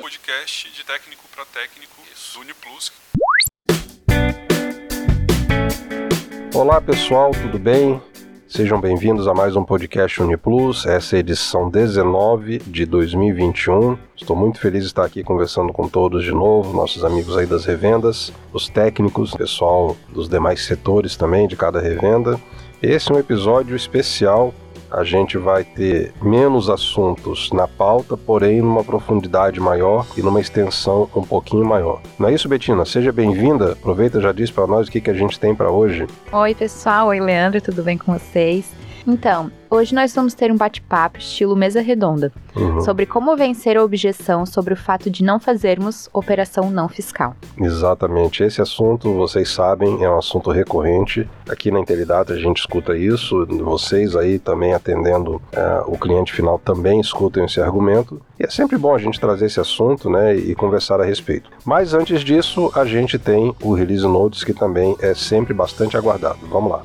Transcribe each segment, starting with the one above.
Podcast de técnico para técnico, Uniplus. Olá pessoal, tudo bem? Sejam bem-vindos a mais um podcast Uniplus, essa é a edição 19 de 2021. Estou muito feliz de estar aqui conversando com todos de novo, nossos amigos aí das revendas, os técnicos, pessoal dos demais setores também de cada revenda. Esse é um episódio especial a gente vai ter menos assuntos na pauta, porém numa profundidade maior e numa extensão um pouquinho maior. Não é isso, Betina? Seja bem-vinda. Aproveita já diz para nós o que, que a gente tem para hoje. Oi, pessoal. Oi, Leandro. Tudo bem com vocês? Então, hoje nós vamos ter um bate-papo estilo mesa redonda Uhum. sobre como vencer a objeção sobre o fato de não fazermos operação não fiscal. Exatamente. Esse assunto, vocês sabem, é um assunto recorrente. Aqui na Intelidata a gente escuta isso. Vocês aí também atendendo eh, o cliente final também escutam esse argumento. E é sempre bom a gente trazer esse assunto né, e conversar a respeito. Mas antes disso, a gente tem o Release Notes, que também é sempre bastante aguardado. Vamos lá.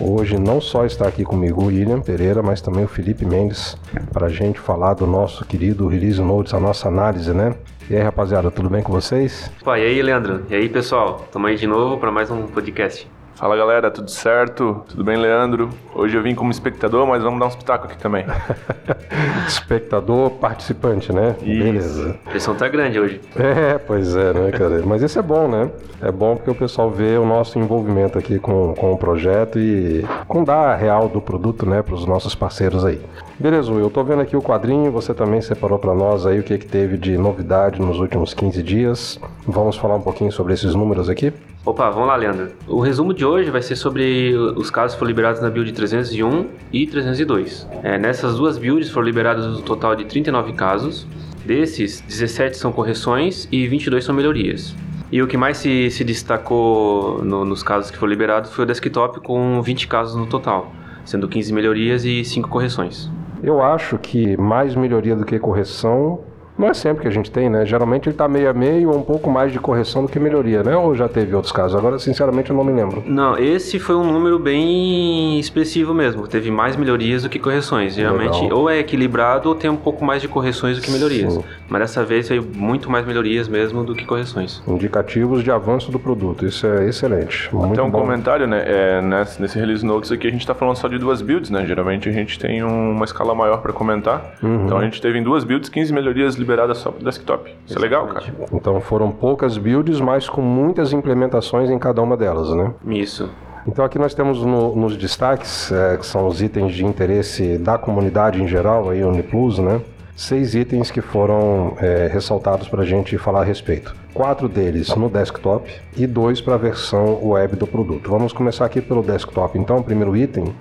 Hoje não só está aqui comigo o William Pereira, mas também o Felipe Mendes, para a gente falar do nosso querido Release Notes, a nossa análise, né? E aí, rapaziada, tudo bem com vocês? Pô, e aí, Leandro? E aí, pessoal? Tamo aí de novo para mais um podcast. Fala galera, tudo certo? Tudo bem, Leandro? Hoje eu vim como espectador, mas vamos dar um espetáculo aqui também. Espectador participante, né? Isso. Beleza. A pressão tá grande hoje. É, pois é, né, cara? Mas isso é bom, né? É bom porque o pessoal vê o nosso envolvimento aqui com, com o projeto e com dar a real do produto, né, para os nossos parceiros aí. Beleza, Will, eu tô vendo aqui o quadrinho, você também separou para nós aí o que, que teve de novidade nos últimos 15 dias. Vamos falar um pouquinho sobre esses números aqui? Opa, vamos lá, Leandro. O resumo de hoje vai ser sobre os casos que foram liberados na build 301 e 302. É, nessas duas builds foram liberados um total de 39 casos. Desses, 17 são correções e 22 são melhorias. E o que mais se, se destacou no- nos casos que foram liberados foi o desktop, com 20 casos no total, sendo 15 melhorias e 5 correções. Eu acho que mais melhoria do que correção não é sempre que a gente tem, né? Geralmente ele tá meio a meio ou um pouco mais de correção do que melhoria, né? Ou já teve outros casos? Agora, sinceramente, eu não me lembro. Não, esse foi um número bem expressivo mesmo. Teve mais melhorias do que correções. Geralmente, Legal. ou é equilibrado ou tem um pouco mais de correções do que melhorias. Sim. Mas dessa vez veio muito mais melhorias mesmo do que correções. Indicativos de avanço do produto. Isso é excelente. Muito Tem um bom. comentário, né? é, nesse, nesse release notes aqui a gente tá falando só de duas builds, né? Geralmente a gente tem um- uma escala maior para comentar. Uhum. Então a gente teve em duas builds 15 melhorias liberadas só pro desktop. Isso é legal, cara. Então foram poucas builds, mas com muitas implementações em cada uma delas, né? Isso. Então aqui nós temos no- nos destaques, é, que são os itens de interesse da comunidade em geral, aí Uniplus, né? Seis itens que foram é, ressaltados para a gente falar a respeito. Quatro deles no desktop e dois para a versão web do produto. Vamos começar aqui pelo desktop. Então, o primeiro item,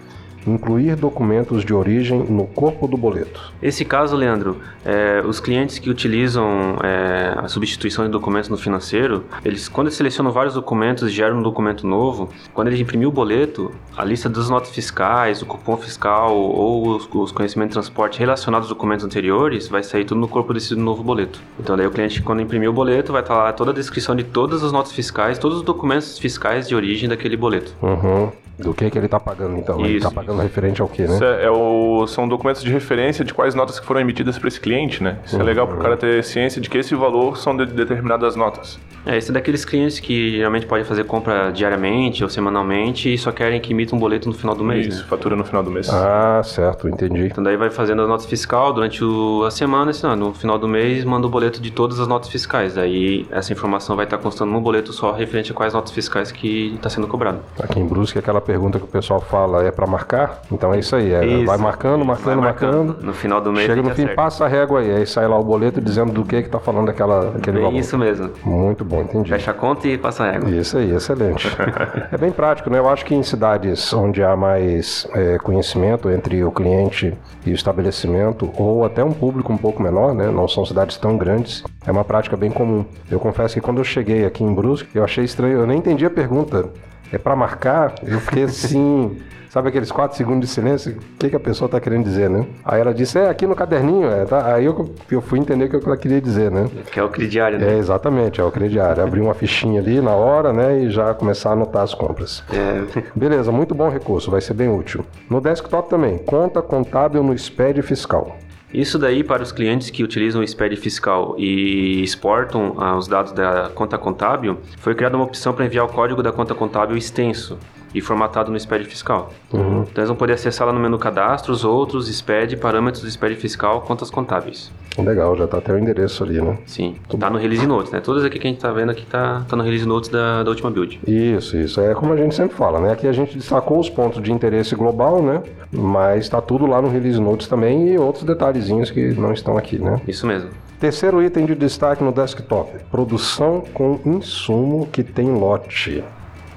incluir documentos de origem no corpo do boleto. Esse caso, Leandro, é, os clientes que utilizam é, a substituição de documentos no financeiro, eles quando eles selecionam vários documentos e geram um documento novo, quando ele imprimir o boleto, a lista das notas fiscais, o cupom fiscal ou os, os conhecimentos de transporte relacionados aos documentos anteriores, vai sair tudo no corpo desse novo boleto. Então daí o cliente, quando imprimir o boleto, vai estar lá toda a descrição de todas as notas fiscais, todos os documentos fiscais de origem daquele boleto. Uhum. Do que, que ele está pagando, então? ele Isso, está pagando referente ao que, né? É, é o- são documentos de referência de quais notas que foram emitidas para esse cliente, né? Isso é legal pro cara ter ciência de que esse valor são de determinadas notas. É, esse é daqueles clientes que geralmente podem fazer compra diariamente ou semanalmente e só querem que imita um boleto no final do mês, Isso, né? fatura no final do mês. Ah, certo, entendi. Então daí vai fazendo a nota fiscal durante o- a semana, assim, no final do mês manda o boleto de todas as notas fiscais. Daí essa informação vai estar constando num boleto só referente a quais notas fiscais que está sendo cobrado. Aqui em Brusque, aquela pergunta que o pessoal fala é para marcar? Então é isso aí, é, Isso. vai marcando, marcando, Vai marcando. No final do mês Chega no fim, certo. passa a régua aí, aí sai lá o boleto dizendo do que que tá falando daquela, daquele Bem valor. isso mesmo. Muito bom, entendi. Fecha a conta e passa a régua. Isso aí, excelente. é bem prático, né? Eu acho que em cidades onde há mais é, conhecimento entre o cliente e o estabelecimento, ou até um público um pouco menor, né? Não são cidades tão grandes, é uma prática bem comum. Eu confesso que quando eu cheguei aqui em Brusque, eu achei estranho, eu nem entendi a pergunta. é para marcar, eu fiquei assim. Sabe aqueles quatro segundos de silêncio? O que, que a pessoa tá querendo dizer, né? Aí ela disse, é aqui no caderninho, é, tá? Aí eu, eu fui entender o que ela queria dizer, né? Que é o crediário, né? É, exatamente, é o crediário. Abrir uma fichinha ali na hora, né? E já começar a anotar as compras. É. Beleza, muito bom recurso, vai ser bem útil. No desktop também, conta contábil no SPED fiscal. Isso daí para os clientes que utilizam o SPED fiscal e exportam ah, os dados da conta contábil, foi criada uma opção para enviar o código da conta contábil extenso e formatado no SPED fiscal. Uhum. Então eles vão poder acessar lá no menu cadastros, outros, SPED, parâmetros do SPED fiscal, contas contábeis. Legal, já tá até o endereço ali, né? Sim, tá no Release Notes, né? Todas aqui que a gente tá vendo aqui tá, tá no Release Notes da, da última build. Isso, isso. É como a gente sempre fala, né? Aqui a gente destacou os pontos de interesse global, né? Mas tá tudo lá no Release Notes também e outros detalhezinhos que não estão aqui, né? Isso mesmo. Terceiro item de destaque no desktop: produção com insumo que tem lote.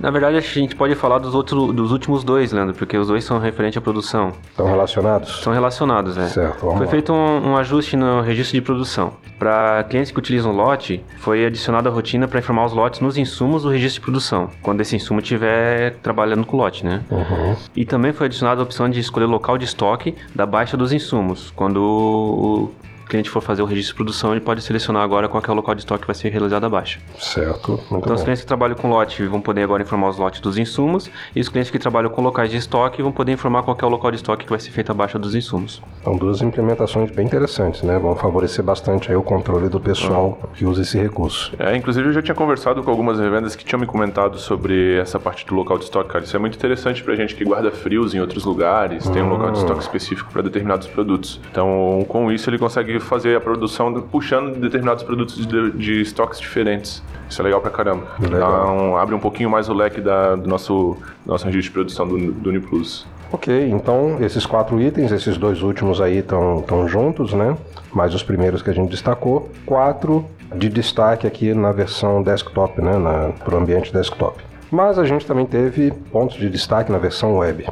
Na verdade, a gente pode falar dos, outros, dos últimos dois, Leandro, porque os dois são referentes à produção. Estão relacionados? São relacionados, é. Certo, vamos Foi lá. feito um, um ajuste no registro de produção. Para clientes que utilizam lote, foi adicionada a rotina para informar os lotes nos insumos do registro de produção, quando esse insumo estiver trabalhando com lote, né? Uhum. E também foi adicionada a opção de escolher o local de estoque da baixa dos insumos. Quando o cliente for fazer o registro de produção, ele pode selecionar agora qual é o local de estoque que vai ser realizado a baixa. Certo, muito Então, os bom. clientes que trabalham com lote vão poder agora informar os lotes dos insumos, e os clientes que trabalham com locais de estoque vão poder informar qual é o local de estoque que vai ser feito a baixa dos insumos. São duas implementações bem interessantes, né? Vão favorecer bastante aí o controle do pessoal que usa esse recurso. É, inclusive eu já tinha conversado com algumas revendas que tinham me comentado sobre essa parte do local de estoque, cara. Isso é muito interessante pra gente que guarda frios em outros lugares, tem um local de estoque específico para determinados produtos. Então, com isso ele consegue fazer a produção puxando determinados produtos de, de estoques diferentes. Isso é legal pra caramba. Legal. Um- abre um pouquinho mais o leque da, do nosso, nosso registro de produção do, do Uniplus. Ok, então esses quatro itens, esses dois últimos aí estão juntos, né? Mais os primeiros que a gente destacou. Quatro de destaque aqui na versão desktop, né? Para o ambiente desktop. Mas a gente também teve pontos de destaque na versão web.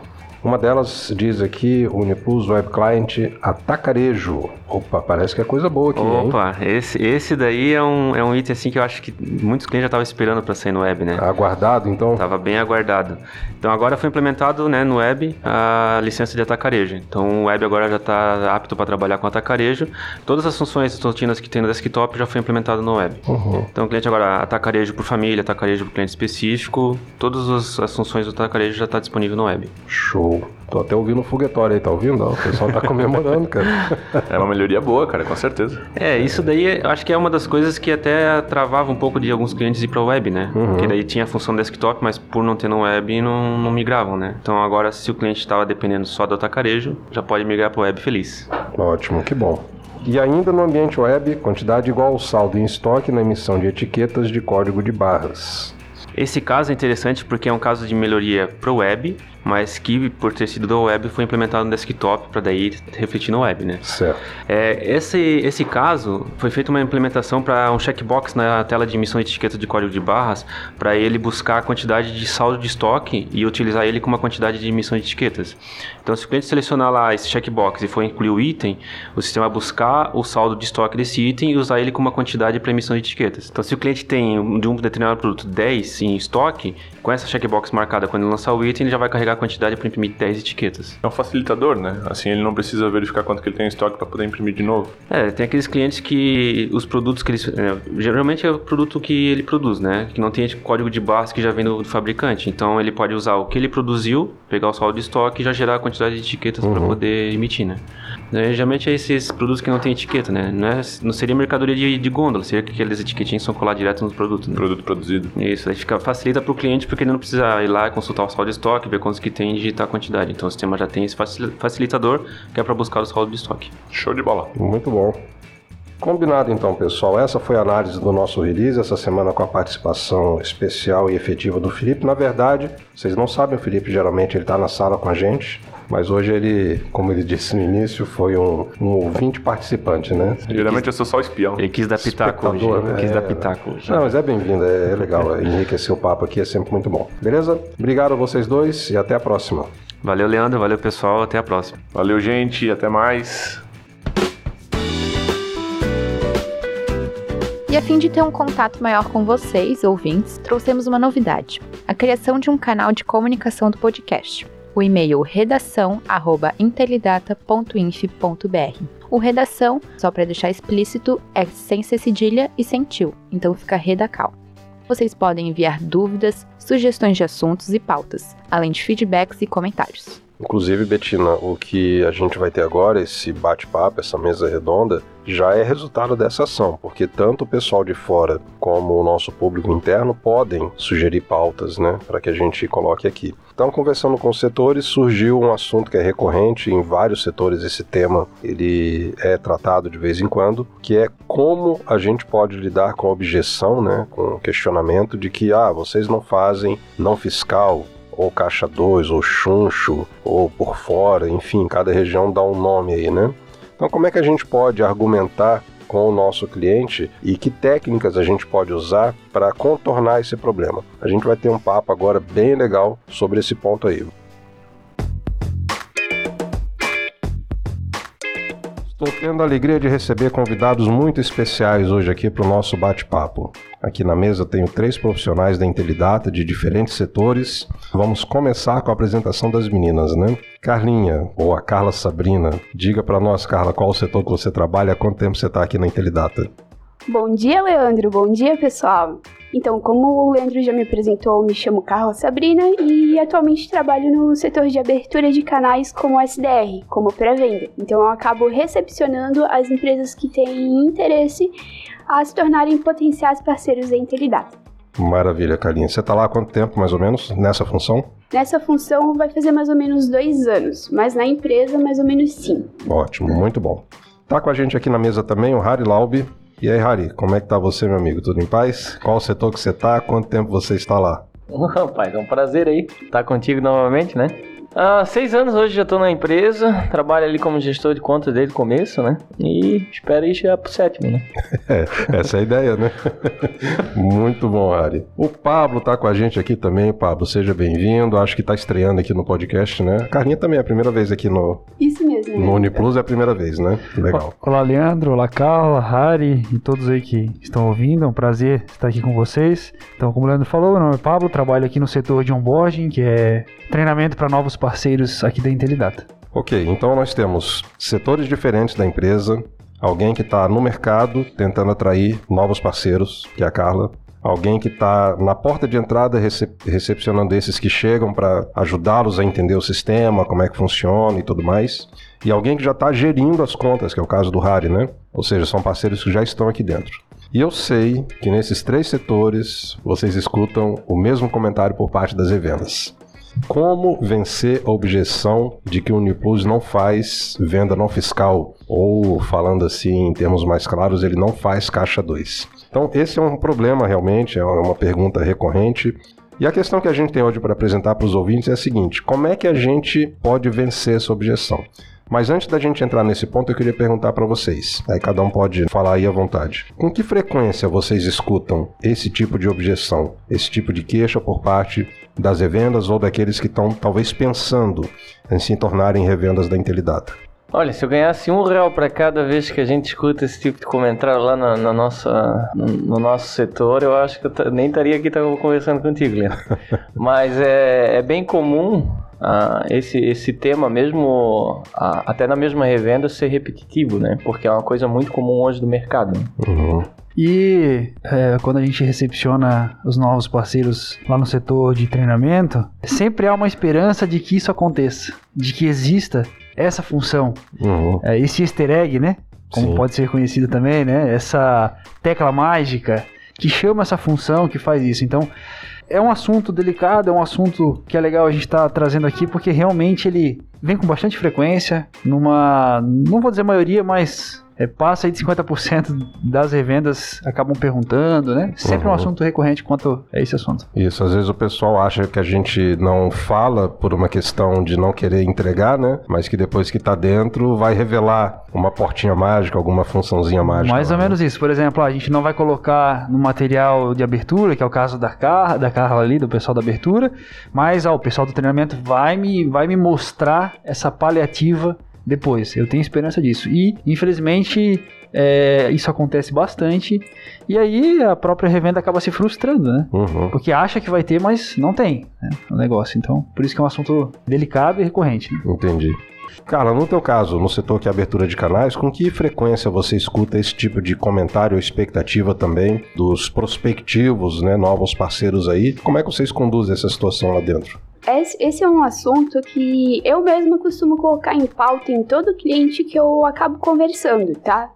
Uma delas diz aqui Uniplus Web Client Atacarejo. Opa, parece que é coisa boa aqui, hein? Opa, esse, esse daí é um, é um item assim que eu acho que muitos clientes já estavam esperando para sair no web, né? Aguardado, então? Estava bem aguardado. Então agora foi implementado né, no web a licença de atacarejo. Então o web agora já está apto para trabalhar com atacarejo. Todas as funções as rotinas que tem no desktop já foi implementado no web. Uhum. Então o cliente agora atacarejo por família, atacarejo por cliente específico, todas as, as funções do atacarejo já está disponível no web. Show. Tô até ouvindo o foguetório aí, tá ouvindo? Ó, O pessoal tá comemorando, cara. É uma melhoria boa, cara, com certeza. É, isso daí eu acho que é uma das coisas que até travava um pouco de alguns clientes ir para o web, né? Porque daí tinha a função desktop, mas por não ter no web não, não migravam, né? Então agora se o cliente estava dependendo só do atacarejo, já pode migrar para o web feliz. Ótimo, que bom. E ainda no ambiente web, quantidade igual ao saldo em estoque na emissão de etiquetas de código de barras. Esse caso é interessante porque é um caso de melhoria para o web, mas que por ter sido do web foi implementado no desktop para daí refletir no web, né? Certo. É, esse, esse caso foi feita uma implementação para um checkbox na tela de emissão de etiqueta de código de barras para ele buscar a quantidade de saldo de estoque e utilizar ele como uma quantidade de emissão de etiquetas. Então, se o cliente selecionar lá esse checkbox e for incluir o item, o sistema vai buscar o saldo de estoque desse item e usar ele como uma quantidade para emissão de etiquetas. Então, se o cliente tem de um determinado produto 10 em estoque, com essa checkbox marcada quando ele lançar o item, ele já vai carregar quantidade para imprimir 10 etiquetas. É um facilitador, né? Assim ele não precisa verificar quanto que ele tem em estoque para poder imprimir de novo. É, tem aqueles clientes que os produtos que eles. é, geralmente é o produto que ele produz, né? Que não tem código de barras que já vem do, do fabricante. Então ele pode usar o que ele produziu, pegar o saldo de estoque e já gerar a quantidade de etiquetas para poder emitir, né? É, geralmente é esses produtos que não tem etiqueta, né? Não, é, não seria mercadoria de, de gôndola, seria que aqueles etiquetinhos são colados direto no produto, né? Produto produzido. Isso, aí fica, facilita para o cliente porque ele não precisa ir lá consultar o saldo de estoque, ver quantos que tem e digitar a quantidade. Então o sistema já tem esse facil- facilitador que é para buscar o saldo de estoque. Show de bola. Muito bom. Combinado então, pessoal. Essa foi a análise do nosso release essa semana com a participação especial e efetiva do Felipe. Na verdade, vocês não sabem, o Felipe geralmente ele está na sala com a gente, mas hoje ele, como ele disse no início, foi um, um ouvinte participante, né? Geralmente eu sou só espião. Ele quis dar pitaco hoje. Né? Ele quis É. dar pitaco hoje. Não, mas é bem-vindo, é, é legal. Enriquecer o papo aqui é sempre muito bom. Beleza? Obrigado a vocês dois e até a próxima. Valeu, Leandro. Valeu, pessoal. Até a próxima. Valeu, gente. Até mais. E a fim de ter um contato maior com vocês, ouvintes, trouxemos uma novidade: a criação de um canal de comunicação do podcast. O e-mail redação@intelidata.inf.br. O redação, só para deixar explícito, é sem ser cedilha e sem tio, então fica redacal. Vocês podem enviar dúvidas, sugestões de assuntos e pautas, além de feedbacks e comentários. Inclusive, Betina, o que a gente vai ter agora, esse bate-papo, essa mesa redonda, já é resultado dessa ação, porque tanto o pessoal de fora como o nosso público interno podem sugerir pautas, né, para que a gente coloque aqui. Então, conversando com os setores, surgiu um assunto que é recorrente em vários setores. Esse tema ele é tratado de vez em quando, que é como a gente pode lidar com a objeção, né, com o questionamento de que ah, vocês não fazem não fiscal, ou caixa 2, ou chuncho, ou por fora, enfim, cada região dá um nome aí, né? Então, como é que a gente pode argumentar com o nosso cliente e que técnicas a gente pode usar para contornar esse problema? A gente vai ter um papo agora bem legal sobre esse ponto aí. Estou tendo a alegria de receber convidados muito especiais hoje aqui para o nosso bate-papo. Aqui na mesa tenho três profissionais da Intelidata de diferentes setores. Vamos começar com a apresentação das meninas, né? Carlinha, ou a Carla Sabrina, diga para nós, Carla, qual o setor que você trabalha, há quanto tempo você está aqui na Intelidata? Bom dia, Leandro. Bom dia, pessoal. Então, como o Leandro já me apresentou, me chamo Carla Sabrina e atualmente trabalho no setor de abertura de canais como SDR, como pré-venda. Então, eu acabo recepcionando as empresas que têm interesse a se tornarem potenciais parceiros da Intelidata. Maravilha, Carlinha. Você está lá há quanto tempo, mais ou menos, nessa função? Nessa função vai fazer mais ou menos dois anos, mas na empresa, mais ou menos sim. Ótimo, muito bom. Tá com a gente aqui na mesa também o Harry Laube, e aí, Harry, como é que tá você, meu amigo? Tudo em paz? Qual o setor que você tá? Quanto tempo você está lá? Rapaz, é um prazer aí estar contigo novamente, né? Há seis anos hoje já estou na empresa, trabalho ali como gestor de contas desde o começo, né? E espero ir chegar pro sétimo, né? é, essa é a ideia, né? Muito bom, Ari. O Pablo tá com a gente aqui também. Pablo, seja bem-vindo. Acho que tá estreando aqui no podcast, né? A Carlinha também é a primeira vez aqui no... Isso mesmo. No Uniplus é a primeira vez, né? Legal. Olá, Leandro. Olá, Carla, Harry e todos aí que estão ouvindo. É um prazer estar aqui com vocês. Então, como o Leandro falou, meu nome é Pablo, trabalho aqui no setor de onboarding, que é treinamento para novos parceiros aqui da Intelidata. Ok, então nós temos setores diferentes da empresa, alguém que está no mercado tentando atrair novos parceiros, que é a Carla, alguém que está na porta de entrada recep recepcionando esses que chegam para ajudá-los a entender o sistema, como é que funciona e tudo mais, e alguém que já está gerindo as contas, que é o caso do Harry, né? Ou seja, são parceiros que já estão aqui dentro. E eu sei que nesses três setores vocês escutam o mesmo comentário por parte das revendas. Como vencer a objeção de que o Uniplus não faz venda não fiscal? Ou, falando assim em termos mais claros, ele não faz caixa 2. Então, esse é um problema realmente, é uma pergunta recorrente. E a questão que a gente tem hoje para apresentar para os ouvintes é a seguinte: como é que a gente pode vencer essa objeção? Mas antes da gente entrar nesse ponto, eu queria perguntar para vocês. Aí cada um pode falar aí à vontade. Com que frequência vocês escutam esse tipo de objeção, esse tipo de queixa por parte das revendas ou daqueles que estão talvez pensando em se tornarem revendas da Intelidata? Olha, se eu ganhasse um real para cada vez que a gente escuta esse tipo de comentário lá na, na nossa, no, no, nosso setor, eu acho que eu nem estaria aqui conversando contigo, Leandro. Mas é, é bem comum uh, esse, esse tema mesmo, uh, até na mesma revenda, ser repetitivo, né? Porque é uma coisa muito comum hoje do mercado. Né? Uhum. E é, quando a gente recepciona os novos parceiros lá no setor de treinamento, sempre há uma esperança de que isso aconteça, de que exista essa função, uhum. é, esse easter egg, né? Como Sim. pode ser conhecido também, né? Essa tecla mágica que chama essa função, que faz isso. Então, é um assunto delicado, é um assunto que é legal a gente estar tá trazendo aqui, porque realmente ele vem com bastante frequência, numa, não vou dizer maioria, mas é, passa aí de 50% das revendas acabam perguntando, né? Sempre uhum. um assunto recorrente quanto a esse assunto. Isso, às vezes o pessoal acha que a gente não fala por uma questão de não querer entregar, né? Mas que depois que tá dentro vai revelar uma portinha mágica, alguma funçãozinha mágica. Mais lá, ou menos né? isso. Por exemplo, a gente não vai colocar no material de abertura, que é o caso da Carla, da Carla ali, do pessoal da abertura, mas ó, o pessoal do treinamento vai me, vai me mostrar essa paliativa depois. Eu tenho esperança disso. E, infelizmente, é, isso acontece bastante. E aí a própria revenda acaba se frustrando, né? Uhum. Porque acha que vai ter, mas não tem né, o negócio. Então, por isso que é um assunto delicado e recorrente. Né? Entendi. Carla, no teu caso, no setor que é abertura de canais, com que frequência você escuta esse tipo de comentário ou expectativa também dos prospectivos, né, novos parceiros aí? Como é que vocês conduzem essa situação lá dentro? Esse é um assunto que eu mesma costumo colocar em pauta em todo cliente que eu acabo conversando, tá?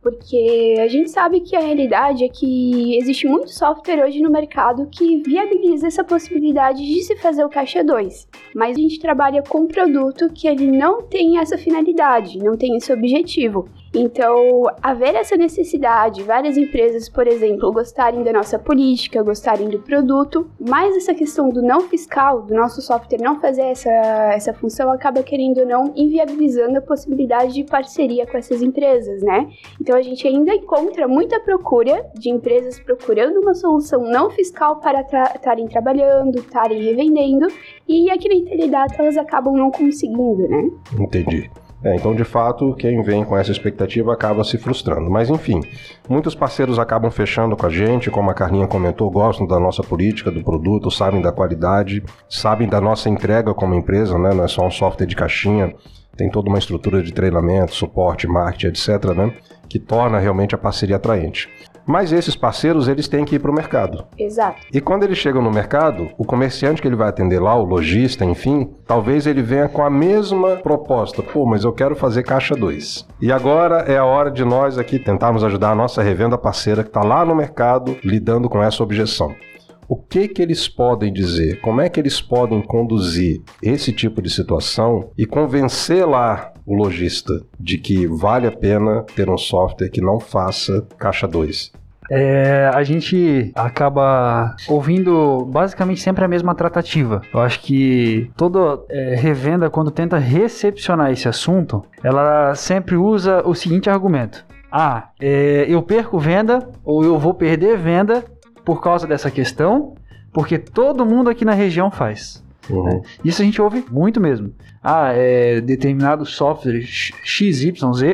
Porque a gente sabe que a realidade é que existe muito software hoje no mercado que viabiliza essa possibilidade de se fazer o caixa 2. Mas a gente trabalha com um produto que ele não tem essa finalidade, não tem esse objetivo. Então, haver essa necessidade, várias empresas, por exemplo, gostarem da nossa política, gostarem do produto, mas essa questão do não fiscal, do nosso software não fazer essa, essa função, acaba querendo ou não inviabilizando a possibilidade de parceria com essas empresas, né? Então, a gente ainda encontra muita procura de empresas procurando uma solução não fiscal para estarem tra trabalhando, estarem revendendo, e aqui na Intelidata elas acabam não conseguindo, né? Entendi. É, então, de fato, quem vem com essa expectativa acaba se frustrando. Mas, enfim, muitos parceiros acabam fechando com a gente, como a Carlinha comentou, gostam da nossa política, do produto, sabem da qualidade, sabem da nossa entrega como empresa, né? Não é só um software de caixinha, tem toda uma estrutura de treinamento, suporte, marketing, etc., né? Que torna realmente a parceria atraente. Mas esses parceiros, eles têm que ir para o mercado. Exato. E quando eles chegam no mercado, o comerciante que ele vai atender lá, o lojista, enfim, talvez ele venha com a mesma proposta. Pô, mas eu quero fazer caixa 2. E agora é a hora de nós aqui tentarmos ajudar a nossa revenda parceira que está lá no mercado lidando com essa objeção. O que que eles podem dizer? Como é que eles podem conduzir esse tipo de situação e convencer lá o lojista de que vale a pena ter um software que não faça caixa 2? É, a gente acaba ouvindo basicamente sempre a mesma tratativa. Eu acho que toda é, revenda, quando tenta recepcionar esse assunto, ela sempre usa o seguinte argumento: Ah, é, eu perco venda ou eu vou perder venda por causa dessa questão, porque todo mundo aqui na região faz. Uhum. Isso a gente ouve muito mesmo. Ah, é, determinado software XYZ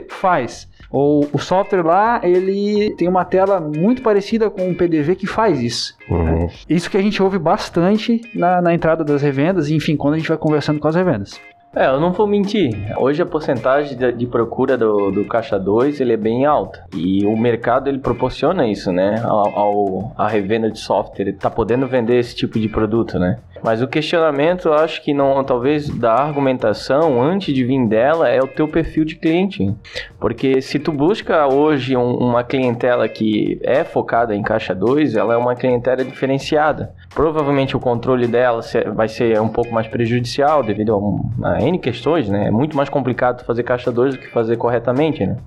faz. Ou o software lá, ele tem uma tela muito parecida com um PDV que faz isso. Uhum. Né? Isso que a gente ouve bastante na, na entrada das revendas, enfim, quando a gente vai conversando com as revendas. É, eu não vou mentir. Hoje a porcentagem de, de, procura do, do caixa 2 ele é bem alta. E o mercado ele proporciona isso, né? Ao, ao a revenda de software, ele tá podendo vender esse tipo de produto, né? Mas o questionamento, eu acho que não, talvez da argumentação antes de vir dela é o teu perfil de cliente. Porque se tu busca hoje um, uma clientela que é focada em caixa 2, ela é uma clientela diferenciada. Provavelmente o controle dela vai ser um pouco mais prejudicial devido a, a N questões, né? É muito mais complicado fazer caixa 2 do que fazer corretamente, né?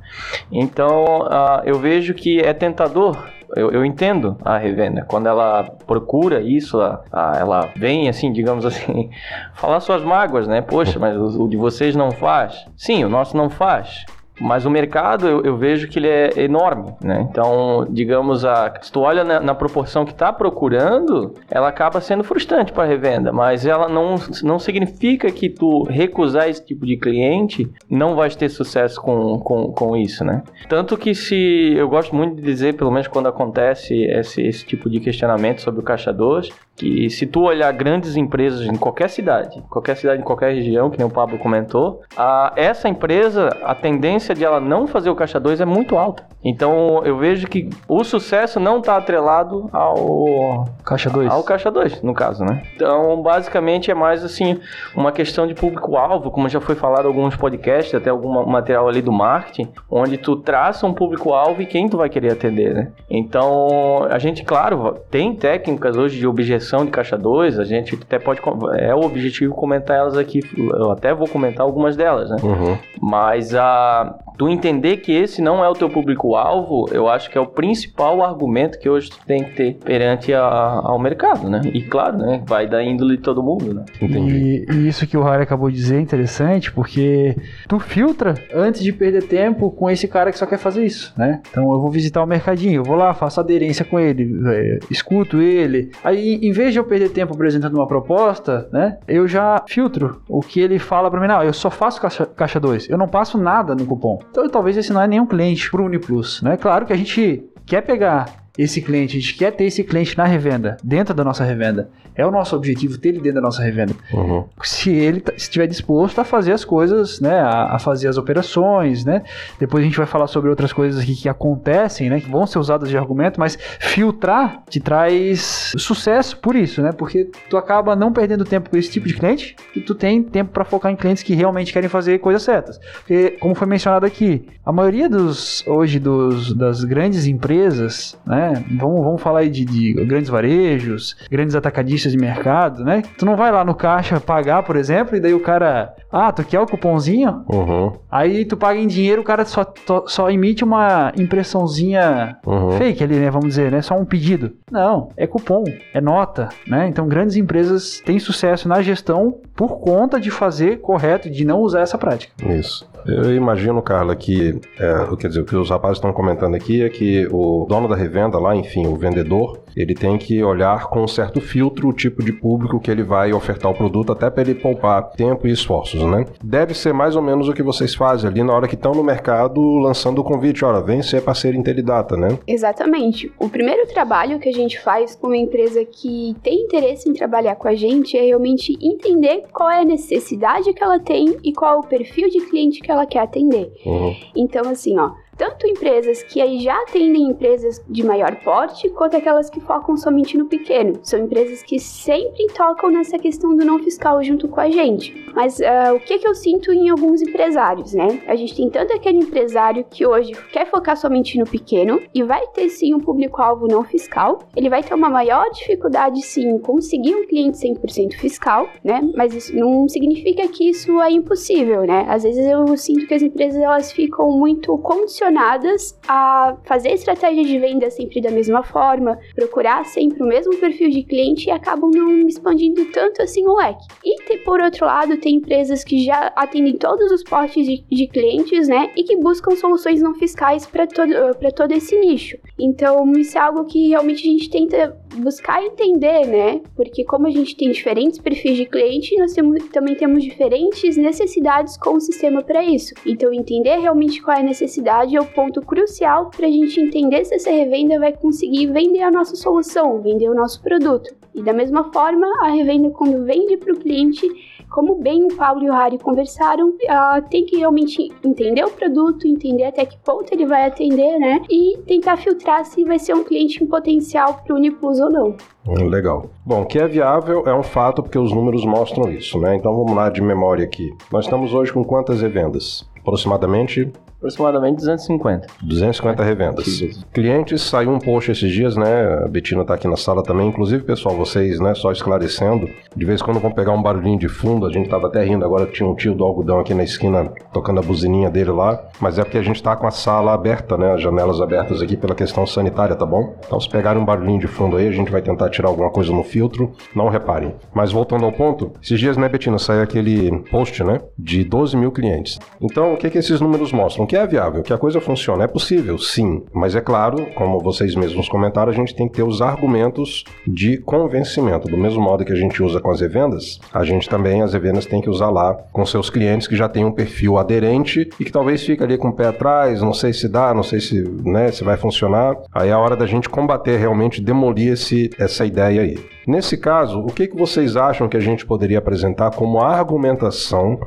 Então, uh, eu vejo que é tentador eu, eu entendo a revenda. Quando ela procura isso, a, a, ela vem, assim, digamos assim, falar suas mágoas, né? Poxa, mas o, o de vocês não faz. Sim, o nosso não faz. Mas o mercado eu, eu, vejo que ele é enorme, né? Então, digamos, a, se tu olha na, na proporção que está procurando, ela acaba sendo frustrante para a revenda, mas ela não, não significa que tu recusar esse tipo de cliente não vai ter sucesso com, com, com isso, né? Tanto que se eu gosto muito de dizer, pelo menos quando acontece esse, esse tipo de questionamento sobre o caixa 2, que se tu olhar grandes empresas em qualquer cidade, qualquer cidade em qualquer região, que nem o Pablo comentou, a, essa empresa, a tendência de ela não fazer o caixa 2 é muito alta. Então eu vejo que o sucesso não está atrelado ao caixa 2. Ao caixa 2, no caso, né? Então, basicamente é mais assim uma questão de público-alvo, como já foi falado em alguns podcasts, até algum material ali do marketing, onde tu traça um público-alvo e quem tu vai querer atender, né? Então, a gente, claro, tem técnicas hoje de objeção de caixa 2, a gente até pode é o objetivo comentar elas aqui, eu até vou comentar algumas delas, né? Uhum. Mas a tu entender que esse não é o teu público-alvo, eu acho que é o principal argumento que hoje tu tem que ter perante a, ao mercado, né? E claro, né? Vai da índole de todo mundo, né? Entendi. E, e isso que o Harry acabou de dizer é interessante, porque tu filtra antes de perder tempo com esse cara que só quer fazer isso, né? Então eu vou visitar o mercadinho, eu vou lá, faço aderência com ele, é, escuto ele. Aí, em vez de eu perder tempo apresentando uma proposta, né? Eu já filtro o que ele fala para mim. Não, eu só faço caixa 2, eu não passo nada no cupom. Então talvez esse não é nenhum cliente para o Uniplus. Né? Claro que a gente quer pegar esse cliente, a gente quer ter esse cliente na revenda, dentro da nossa revenda. É o nosso objetivo ter ele dentro da nossa revenda. Uhum. Se ele tá- estiver disposto a fazer as coisas, né, a, a fazer as operações, né. Depois a gente vai falar sobre outras coisas aqui que acontecem, né, que vão ser usadas de argumento, mas filtrar te traz sucesso por isso, né, porque tu acaba não perdendo tempo com esse tipo de cliente e tu tem tempo para focar em clientes que realmente querem fazer coisas certas. Porque, como foi mencionado aqui, a maioria dos hoje dos, das grandes empresas, né, vamos, vamos falar aí de, de grandes varejos, grandes atacadistas de mercado, né? Tu não vai lá no caixa pagar, por exemplo, e daí o cara, ah, tu quer o cupomzinho? Uhum. Aí tu paga em dinheiro, o cara só, só emite uma impressãozinha Uhum. fake ali, né? Vamos dizer, né? Só um pedido. Não, é cupom, é nota, né? Então grandes empresas têm sucesso na gestão por conta de fazer correto, de não usar essa prática. Isso. Eu imagino, Carla, que é, quer dizer, o que os rapazes estão comentando aqui é que o dono da revenda lá, enfim, o vendedor, ele tem que olhar com um certo filtro o tipo de público que ele vai ofertar o produto, até para ele poupar tempo e esforços, né? Deve ser mais ou menos o que vocês fazem ali na hora que estão no mercado lançando o convite. Olha, vem ser parceiro Intelidata, né? Exatamente. O primeiro trabalho que a gente faz com uma empresa que tem interesse em trabalhar com a gente é realmente entender qual é a necessidade que ela tem e qual é o perfil de cliente que ela quer atender. Uhum. Então, assim, ó, tanto empresas que aí já atendem empresas de maior porte, quanto aquelas que focam somente no pequeno. São empresas que sempre tocam nessa questão do não fiscal junto com a gente. Mas ah, o que, que eu sinto em alguns empresários, né? A gente tem tanto aquele empresário que hoje quer focar somente no pequeno e vai ter sim um público-alvo não fiscal. Ele vai ter uma maior dificuldade, sim, em conseguir um cliente 100% fiscal, né? Mas isso não significa que isso é impossível, né? Às vezes eu sinto que as empresas elas ficam muito condicionadas a fazer estratégia de venda sempre da mesma forma, procurar sempre o mesmo perfil de cliente e acabam não expandindo tanto assim o leque. E tem, por outro lado, tem empresas que já atendem todos os portes de, de clientes, né? E que buscam soluções não fiscais para todo, pra todo esse nicho. Então, isso é algo que realmente a gente tenta buscar entender, né? Porque como a gente tem diferentes perfis de cliente, nós temos, também temos diferentes necessidades com o sistema para isso. Então, entender realmente qual é a necessidade é o ponto crucial para a gente entender se essa revenda vai conseguir vender a nossa solução, vender o nosso produto. E da mesma forma, a revenda quando vende para o cliente, como bem o Pablo e o Harry conversaram, tem que realmente entender o produto, entender até que ponto ele vai atender, né? E tentar filtrar se vai ser um cliente em potencial para o Uniplus ou não. Legal. Bom, que é viável é um fato porque os números mostram isso, né? Então vamos lá de memória aqui. Nós estamos hoje com quantas revendas? Aproximadamente Aproximadamente 250. 250 revendas. Clientes, saiu um post esses dias, né? A Betina tá aqui na sala também. Inclusive, pessoal, vocês, né? Só esclarecendo, de vez em quando vão pegar um barulhinho de fundo, a gente tava até rindo agora tinha um tio do algodão aqui na esquina tocando a buzininha dele lá. Mas é porque a gente tá com a sala aberta, né? As janelas abertas aqui pela questão sanitária, tá bom? Então, se pegarem um barulhinho de fundo aí, a gente vai tentar tirar alguma coisa no filtro. Não reparem. Mas voltando ao ponto, esses dias, né, Betina, saiu aquele post, né? De 12 mil clientes. Então, o que que esses números mostram? Que é viável, que a coisa funciona. É possível, sim. Mas é claro, como vocês mesmos comentaram, a gente tem que ter os argumentos de convencimento. Do mesmo modo que a gente usa com as revendas, a gente também, as revendas, tem que usar lá com seus clientes que já têm um perfil aderente e que talvez fique ali com o pé atrás, não sei se dá, não sei se, né, se vai funcionar. Aí é a hora da gente combater realmente, demolir esse, essa ideia aí. Nesse caso, o que, que vocês acham que a gente poderia apresentar como argumentação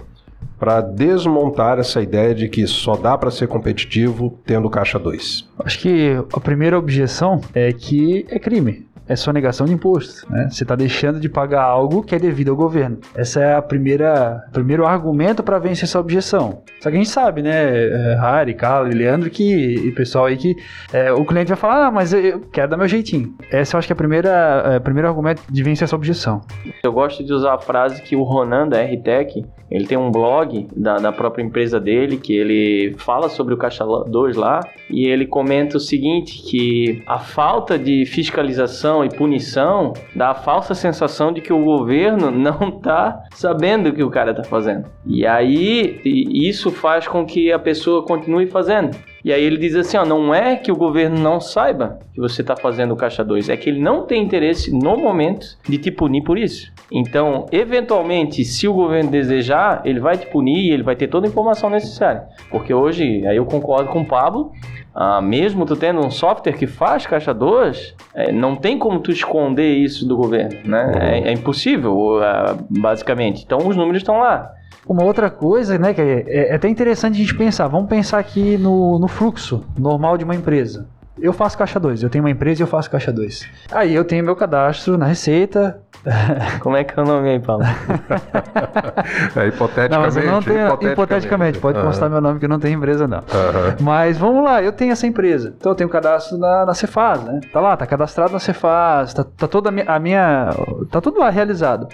para desmontar essa ideia de que só dá para ser competitivo tendo caixa 2. Acho que a primeira objeção é que é crime. É só negação de imposto, né? Você está deixando de pagar algo que é devido ao governo. Essa é a primeira, primeiro argumento para vencer essa objeção. Só que a gente sabe, né, é, Harry, Carlos, Leandro, que e pessoal aí que é, o cliente vai falar, ah, mas eu quero dar meu jeitinho. Essa eu acho que é a primeira, o primeiro argumento de vencer essa objeção. Eu gosto de usar a frase que o Ronan da RTech, ele tem um blog da, da própria empresa dele, que ele fala sobre o Caixa 2 lá, e ele comenta o seguinte, que a falta de fiscalização e punição dá a falsa sensação de que o governo não tá sabendo o que o cara tá fazendo. E aí, e isso faz com que a pessoa continue fazendo. E aí ele diz assim, ó, não é que o governo não saiba que você está fazendo o caixa 2, é que ele não tem interesse no momento de te punir por isso. Então, eventualmente, se o governo desejar, ele vai te punir ele vai ter toda a informação necessária. Porque hoje, aí eu concordo com o Pablo, ah, mesmo tu tendo um software que faz caixa 2, é, não tem como tu esconder isso do governo, né? É, é impossível, ah, basicamente. Então, os números estão lá. Uma outra coisa, né, que é, é até interessante a gente pensar. Vamos pensar aqui no, no fluxo normal de uma empresa. Eu faço caixa 2, eu tenho uma empresa e eu faço caixa 2. Aí eu tenho meu cadastro na Receita. Como é que é o nome aí, Paulo? é, hipoteticamente. Não, mas eu não tenho, hipoteticamente. hipoteticamente. Pode constar meu nome que eu não tenho empresa, não. Aham. Mas vamos lá, eu tenho essa empresa. Então eu tenho cadastro na, na Cefaz, né? Tá lá, tá cadastrado na Cefaz, tá, tá toda a minha, a minha- Tá tudo lá realizado.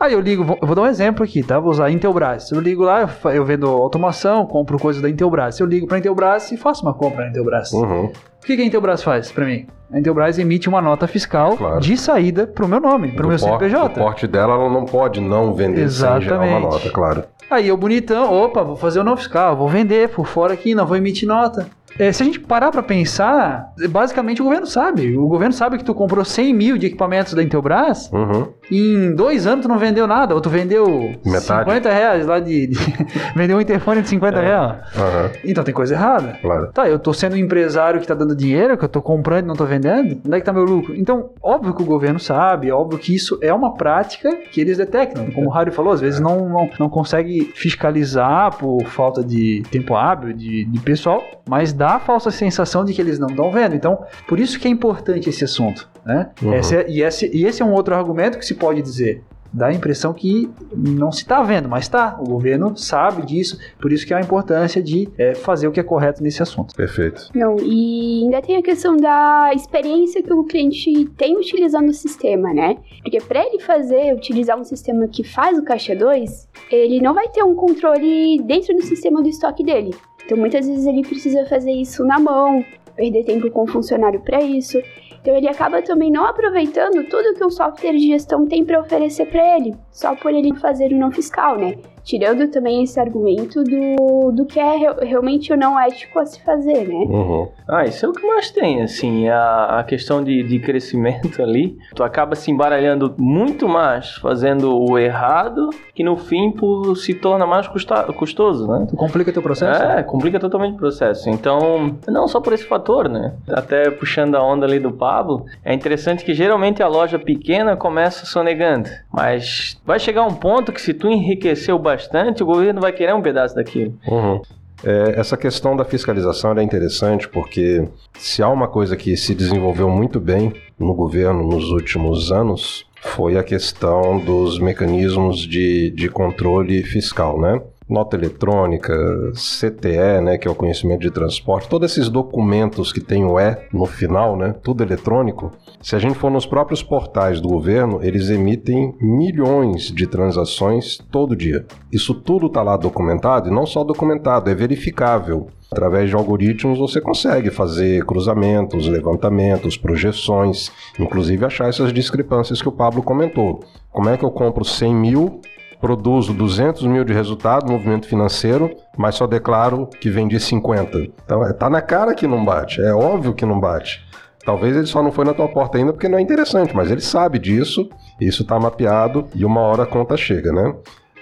Aí eu ligo, vou, eu vou dar um exemplo aqui, tá? Vou usar a Intelbras. Eu ligo lá, eu, eu vendo automação, compro coisas da Intelbras. Eu ligo pra Intelbras e faço uma compra na Intelbras. Uhum. O que que a Intelbras faz pra mim? A Intelbras emite uma nota fiscal Claro. de saída pro meu nome, pro Do meu porte- CNPJ. do porte dela, ela não pode não vender sem gerar uma Exatamente. nota, claro. Aí eu bonitão, opa, vou fazer o não fiscal, vou vender por fora aqui, não vou emitir nota. É, se a gente parar pra pensar, basicamente o governo sabe. O governo sabe que tu comprou 100 mil de equipamentos da Intelbras Uhum. e em dois anos tu não vendeu nada, ou tu vendeu Metade. 50 reais lá de. de- vendeu um interfone de 50 reais. Aham, Então tem coisa errada. claro. Tá, eu tô sendo um empresário que tá dando dinheiro, que eu tô comprando e não tô vendendo. Onde é que tá meu lucro? Então, óbvio que o governo sabe, óbvio que isso é uma prática que eles detectam. Como o Rádio falou, às vezes não, não, não consegue fiscalizar por falta de tempo hábil, de, de pessoal, mas dá a falsa sensação de que eles não estão vendo. Então, por isso que é importante esse assunto. Né? Uhum. Esse é- e, esse, e esse é um outro argumento que se pode dizer. Dá a impressão que não se está vendo, mas está. O governo sabe disso, por isso que é a importância de eh, fazer o que é correto nesse assunto. Perfeito. Não, e ainda tem a questão da experiência que o cliente tem utilizando o sistema, né? Porque para ele fazer, utilizar um sistema que faz o caixa 2, ele não vai ter um controle dentro do sistema do estoque dele. Então muitas vezes ele precisa fazer isso na mão, perder tempo com o funcionário para isso. Então ele acaba também não aproveitando tudo que o software de gestão tem para oferecer para ele, só por ele fazer o não fiscal, né? Tirando também esse argumento do, do que é re- realmente o não ético a se fazer, né? Uhum. Ah, isso é o que mais tem, assim, a, a questão de, de crescimento ali. Tu acaba se embaralhando muito mais fazendo o errado, que no fim por, se torna mais custa, custoso, né? Tu complica teu processo? É, complica totalmente o processo. Então, não só por esse fator, né? Até puxando a onda ali do Pablo, é interessante que geralmente a loja pequena começa sonegando. Mas vai chegar um ponto que se tu enriqueceu bastante, o governo vai querer um pedaço daquilo. Uhum. É, essa questão da fiscalização é interessante porque se há uma coisa que se desenvolveu muito bem no governo nos últimos anos foi a questão dos mecanismos de, de controle fiscal, né? Nota eletrônica, CTE, né, que é o conhecimento de transporte, todos esses documentos que tem o E no final, né, tudo eletrônico. Se a gente for nos próprios portais do governo, eles emitem milhões de transações todo dia. Isso tudo está lá documentado, e não só documentado, é verificável. Através de algoritmos você consegue fazer cruzamentos, levantamentos, projeções, inclusive achar essas discrepâncias que o Pablo comentou. Como é que eu compro 100 mil, produzo 200 mil de resultado, movimento financeiro, mas só declaro que vendi 50? Então, é, tá na cara que não bate, é óbvio que não bate. Talvez ele só não foi na tua porta ainda porque não é interessante, mas ele sabe disso, isso está mapeado e uma hora a conta chega, né?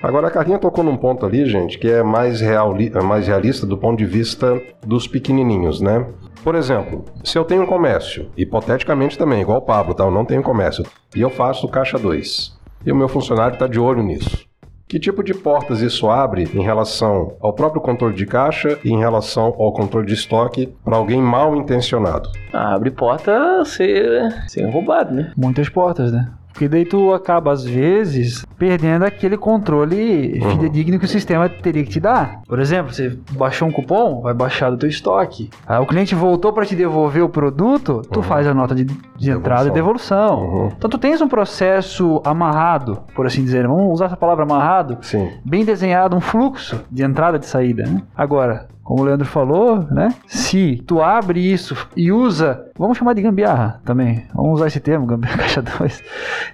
Agora a Carlinha tocou num ponto ali, gente, que é mais, real, mais realista do ponto de vista dos pequenininhos, né? Por exemplo, se eu tenho um comércio, hipoteticamente também, igual o Pablo, tá? Eu não tenho comércio, e eu faço caixa 2, e o meu funcionário está de olho nisso. Que tipo de portas isso abre em relação ao próprio controle de caixa e em relação ao controle de estoque para alguém mal intencionado? Abre porta a ser, ser roubado, né? Muitas portas, né? Porque daí tu acaba, às vezes, perdendo aquele controle Uhum. fidedigno que o sistema teria que te dar. Por exemplo, você baixou um cupom, vai baixar do teu estoque. Aí o cliente voltou para te devolver o produto, tu Uhum. faz a nota de, de entrada e devolução. Uhum. Então tu tens um processo amarrado, por assim dizer. Vamos usar essa palavra amarrado. Sim. Bem desenhado, um fluxo de entrada e de saída. Né? Agora, como o Leandro falou, né? Se tu abre isso e usa, vamos chamar de gambiarra também, vamos usar esse termo, gambiarra caixa 2.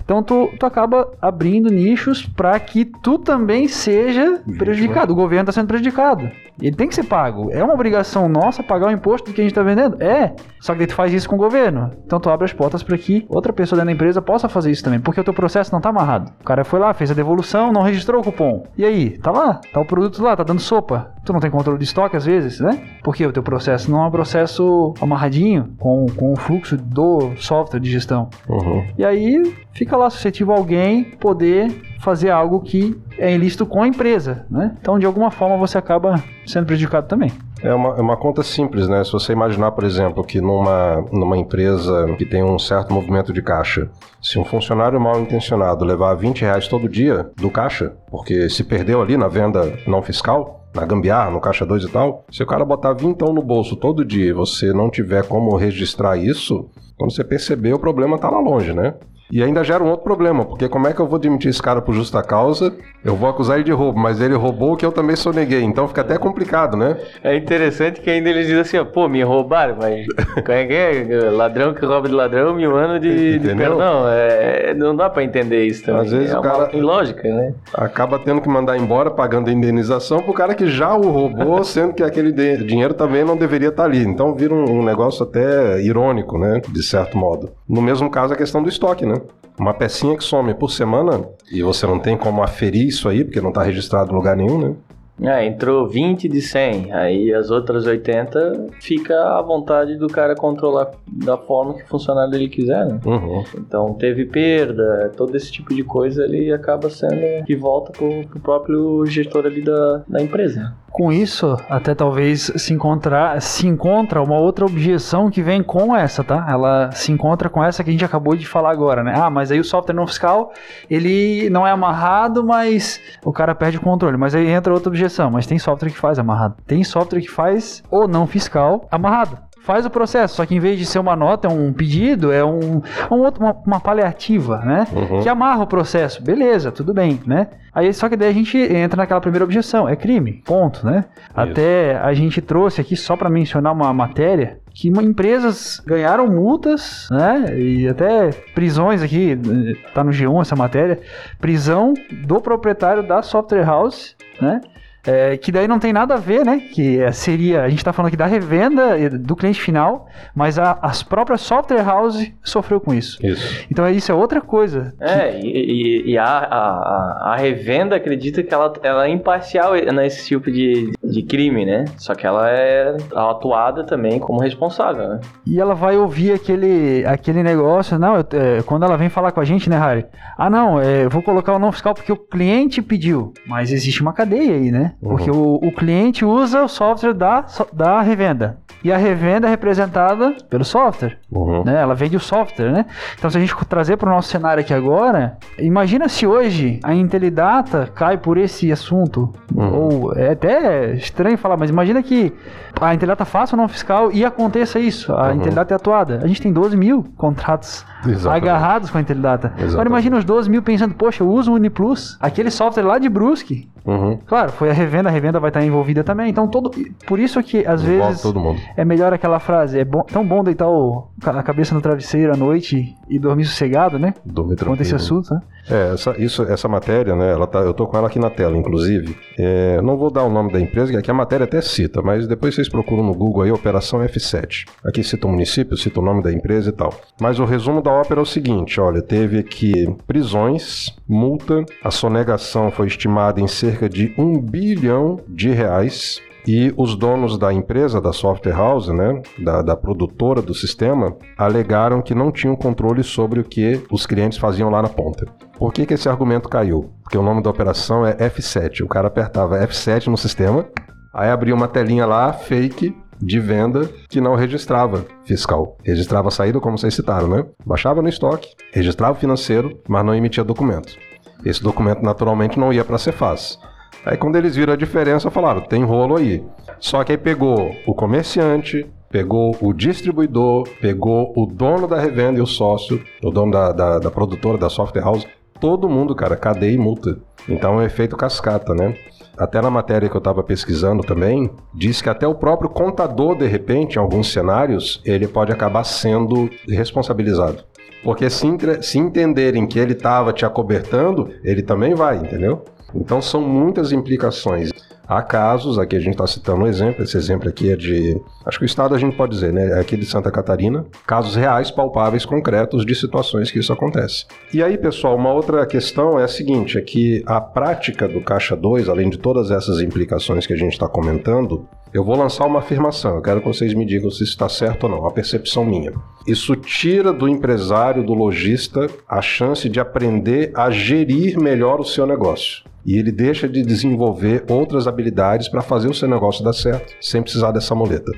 Então tu, tu acaba abrindo nichos para que tu também seja prejudicado. O governo está sendo prejudicado. Ele tem que ser pago. É uma obrigação nossa pagar o imposto do que a gente está vendendo? É. Só que daí tu faz isso com o governo. Então tu abre as portas para que outra pessoa dentro da empresa possa fazer isso também, porque o teu processo não tá amarrado. O cara foi lá, fez a devolução, não registrou o cupom. E aí, tá lá, tá o produto lá, tá dando sopa. Tu não tem controle de estoque às vezes, né? Porque o teu processo não é um processo amarradinho com, com o fluxo do software de gestão. Uhum. E aí fica lá suscetível alguém poder fazer algo que é ilícito com a empresa, né? Então, de alguma forma, você acaba sendo prejudicado também. É uma, é uma conta simples, né? Se você imaginar, por exemplo, que numa, numa empresa que tem um certo movimento de caixa, se um funcionário mal intencionado levar 20 reais todo dia do caixa, porque se perdeu ali na venda não fiscal, na gambiarra, no caixa 2 e tal, se o cara botar vintão no bolso todo dia e você não tiver como registrar isso, quando você perceber, o problema tá lá longe, né? E ainda gera um outro problema, porque como é que eu vou demitir esse cara por justa causa? Eu vou acusar ele de roubo, mas ele roubou o que eu também soneguei, então fica até complicado, né? É interessante que ainda eles dizem assim, ó, pô, me roubaram, mas como é que é? Ladrão que rouba de ladrão, mil anos de, de perdão. É, não dá pra entender isso também. Às vezes é o cara- ilógica, né? Acaba tendo que mandar embora pagando a indenização pro cara que já o roubou, sendo que aquele dinheiro também não deveria estar ali. Então vira um, um negócio até irônico, né? De certo modo. No mesmo caso, a questão do estoque, né? Uma pecinha que some por semana e você não tem como aferir isso aí, porque não está registrado em lugar nenhum, né? É, entrou 20 de 100, aí as outras 80 fica à vontade do cara controlar da forma que o funcionário dele quiser, né? Uhum. Então teve perda, todo esse tipo de coisa ele acaba sendo que volta pro, pro próprio gestor ali da, da empresa. Com isso, até talvez se encontrar, se encontra uma outra objeção que vem com essa, tá? Ela se encontra com essa que a gente acabou de falar agora, né? Ah, mas aí o software não fiscal, ele não é amarrado, mas o cara perde o controle. Mas aí entra outra objeção, mas tem software que faz amarrado. Tem software que faz o não fiscal amarrado. Faz o processo, só que em vez de ser uma nota, é um pedido, é um, um outro, uma, uma paliativa, né? Uhum. Que amarra o processo. Beleza, tudo bem, né? Aí só que daí a gente entra naquela primeira objeção, é crime, ponto, né? Até a gente trouxe aqui só para mencionar uma matéria que empresas ganharam multas, né? E até prisões aqui, eh, tá no G1 essa matéria, prisão do proprietário da software house, né? É, que daí não tem nada a ver, né? Que é, seria, a gente tá falando aqui da revenda do cliente final, mas a, as próprias software house sofreu com isso. Isso. Então isso é outra coisa. É, e, e- e a, a, a- a revenda acredita que ela, ela é imparcial nesse tipo de, de crime, né? Só que ela é atuada também como responsável, né? E ela vai ouvir aquele, aquele negócio, não, eu- é, quando ela vem falar com a gente, né, Harry? Ah, não, é, eu vou colocar o não fiscal porque o cliente pediu. Mas existe uma cadeia aí, né? Porque o, o cliente usa o software da, da revenda. E a revenda é representada pelo software. Uhum. né? Ela vende o software, né? Então, se a gente trazer para o nosso cenário aqui agora, imagina se hoje a Intelidata cai por esse assunto. Uhum. Ou é até estranho falar, mas imagina que a Intelidata faça o não fiscal e aconteça isso. A Uhum. Intelidata é atuada. A gente tem 12 mil contratos Exatamente. agarrados com a Intelidata. Agora Exatamente. imagina os 12 mil pensando, poxa, eu uso o Uniplus, aquele software lá de Brusque. Uhum. Claro, foi a revenda, a revenda vai estar envolvida também. Então, todo, por isso que às Envolve vezes todo mundo. é melhor aquela frase, é bom- tão bom deitar o- a cabeça no travesseiro à noite e dormir sossegado, né? Dormir Quanto a esse tranquilo. assunto, né? É, essa, isso, essa matéria, né? Ela tá, eu tô com ela aqui na tela, inclusive. É, não vou dar o nome da empresa, que aqui a matéria até cita, mas depois vocês procuram no Google aí, Operação F7. Aqui cita o município, cita o nome da empresa e tal. Mas o resumo da ópera é o seguinte: olha, teve aqui prisões, multa, a sonegação foi estimada em cerca de um bilhão de reais. E os donos da empresa, da software house, né, da, da produtora do sistema, alegaram que não tinham controle sobre o que os clientes faziam lá na ponta. Por que, que esse argumento caiu? Porque o nome da operação é F7. O cara apertava F7 no sistema, aí abria uma telinha lá, fake, de venda, que não registrava fiscal. Registrava saída, como vocês citaram, né? Baixava no estoque, registrava o financeiro, mas não emitia documento. Esse documento, naturalmente, não ia para a Cefaz. Aí quando eles viram a diferença, falaram, tem rolo aí. Só que aí pegou o comerciante, pegou o distribuidor, pegou o dono da revenda e o sócio, o dono da, da, da produtora, da software house, todo mundo, cara, cadeia e multa. Então é um efeito cascata, né? Até na matéria que eu estava pesquisando também, diz que até o próprio contador, de repente, em alguns cenários, ele pode acabar sendo responsabilizado. Porque se, se entenderem que ele estava te acobertando, ele também vai, entendeu? Então são muitas implicações. Há casos, aqui a gente está citando um exemplo, esse exemplo aqui é de. Acho que o estado a gente pode dizer, né? É aqui de Santa Catarina, casos reais, palpáveis, concretos de situações que isso acontece. E aí, pessoal, uma outra questão é a seguinte: é que a prática do Caixa 2, além de todas essas implicações que a gente está comentando, eu vou lançar uma afirmação, eu quero que vocês me digam se está certo ou não, a percepção minha. Isso tira do empresário, do lojista, a chance de aprender a gerir melhor o seu negócio e ele deixa de desenvolver outras habilidades para fazer o seu negócio dar certo, sem precisar dessa muleta.